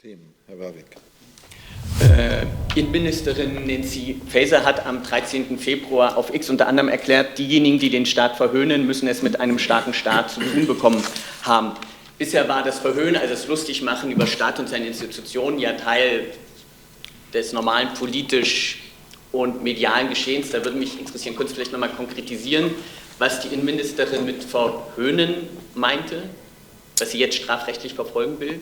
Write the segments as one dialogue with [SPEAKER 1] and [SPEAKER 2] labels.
[SPEAKER 1] Themen. Herr Warwick.
[SPEAKER 2] Äh, Innenministerin Nancy Faeser hat am 13. Februar auf X unter anderem erklärt, diejenigen, die den Staat verhöhnen, müssen es mit einem starken Staat zu tun bekommen haben. Bisher war das Verhöhnen, also das Lustigmachen über Staat und seine Institutionen, ja Teil des normalen politisch und medialen Geschehens. Da würde mich interessieren, Sie vielleicht nochmal konkretisieren, was die Innenministerin mit Verhöhnen meinte, was sie jetzt strafrechtlich verfolgen will?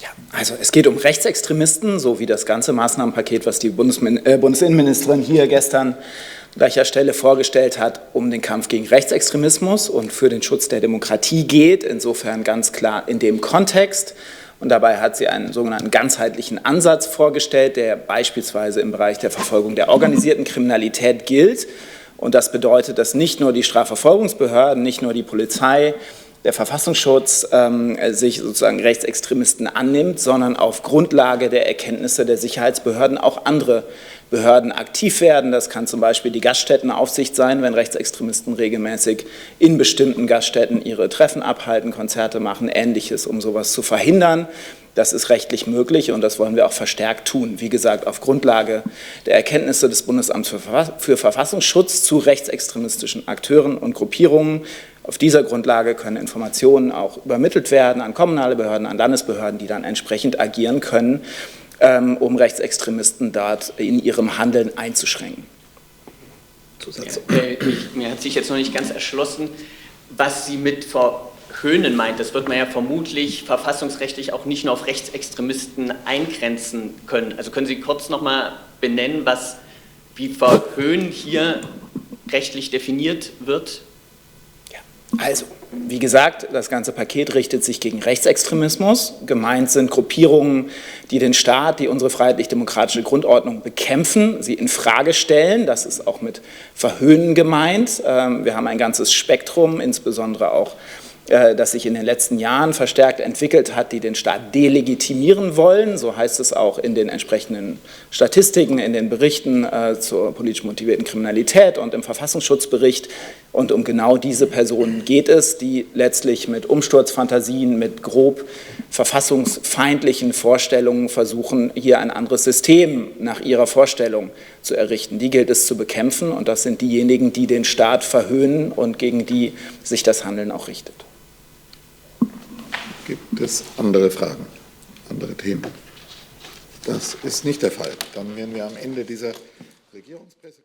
[SPEAKER 3] Ja, also es geht um Rechtsextremisten, so wie das ganze Maßnahmenpaket, was die Bundesmin äh, Bundesinnenministerin hier gestern an gleicher Stelle vorgestellt hat, um den Kampf gegen Rechtsextremismus und für den Schutz der Demokratie geht. Insofern ganz klar in dem Kontext. Und dabei hat sie einen sogenannten ganzheitlichen Ansatz vorgestellt, der beispielsweise im Bereich der Verfolgung der organisierten Kriminalität gilt. Und das bedeutet, dass nicht nur die Strafverfolgungsbehörden, nicht nur die Polizei, der Verfassungsschutz ähm, sich sozusagen Rechtsextremisten annimmt, sondern auf Grundlage der Erkenntnisse der Sicherheitsbehörden auch andere Behörden aktiv werden. Das kann zum Beispiel die Gaststättenaufsicht sein, wenn Rechtsextremisten regelmäßig in bestimmten Gaststätten ihre Treffen abhalten, Konzerte machen, ähnliches, um sowas zu verhindern. Das ist rechtlich möglich und das wollen wir auch verstärkt tun. Wie gesagt, auf Grundlage der Erkenntnisse des Bundesamts für Verfassungsschutz zu rechtsextremistischen Akteuren und Gruppierungen auf dieser Grundlage können Informationen auch übermittelt werden an kommunale Behörden, an Landesbehörden, die dann entsprechend agieren können, ähm, um Rechtsextremisten dort in ihrem Handeln einzuschränken.
[SPEAKER 2] Zusatz. Ja, äh, ich, mir hat sich jetzt noch nicht ganz erschlossen, was Sie mit verhöhnen meint. Das wird man ja vermutlich verfassungsrechtlich auch nicht nur auf Rechtsextremisten eingrenzen können. Also können Sie kurz noch mal benennen, was wie verhöhnen hier rechtlich definiert wird?
[SPEAKER 3] Also, wie gesagt, das ganze Paket richtet sich gegen Rechtsextremismus. Gemeint sind Gruppierungen, die den Staat, die unsere freiheitlich-demokratische Grundordnung bekämpfen, sie in Frage stellen. Das ist auch mit Verhöhnen gemeint. Ähm, wir haben ein ganzes Spektrum, insbesondere auch das sich in den letzten Jahren verstärkt entwickelt hat, die den Staat delegitimieren wollen. So heißt es auch in den entsprechenden Statistiken, in den Berichten äh, zur politisch motivierten Kriminalität und im Verfassungsschutzbericht. Und um genau diese Personen geht es, die letztlich mit Umsturzfantasien, mit grob verfassungsfeindlichen Vorstellungen versuchen, hier ein anderes System nach ihrer Vorstellung zu errichten. Die gilt es zu bekämpfen und das sind diejenigen, die den Staat verhöhnen und gegen die sich das Handeln auch richtet.
[SPEAKER 1] Es andere Fragen, andere Themen? Das ist nicht der Fall. Dann wären wir am Ende dieser Regierungspresse.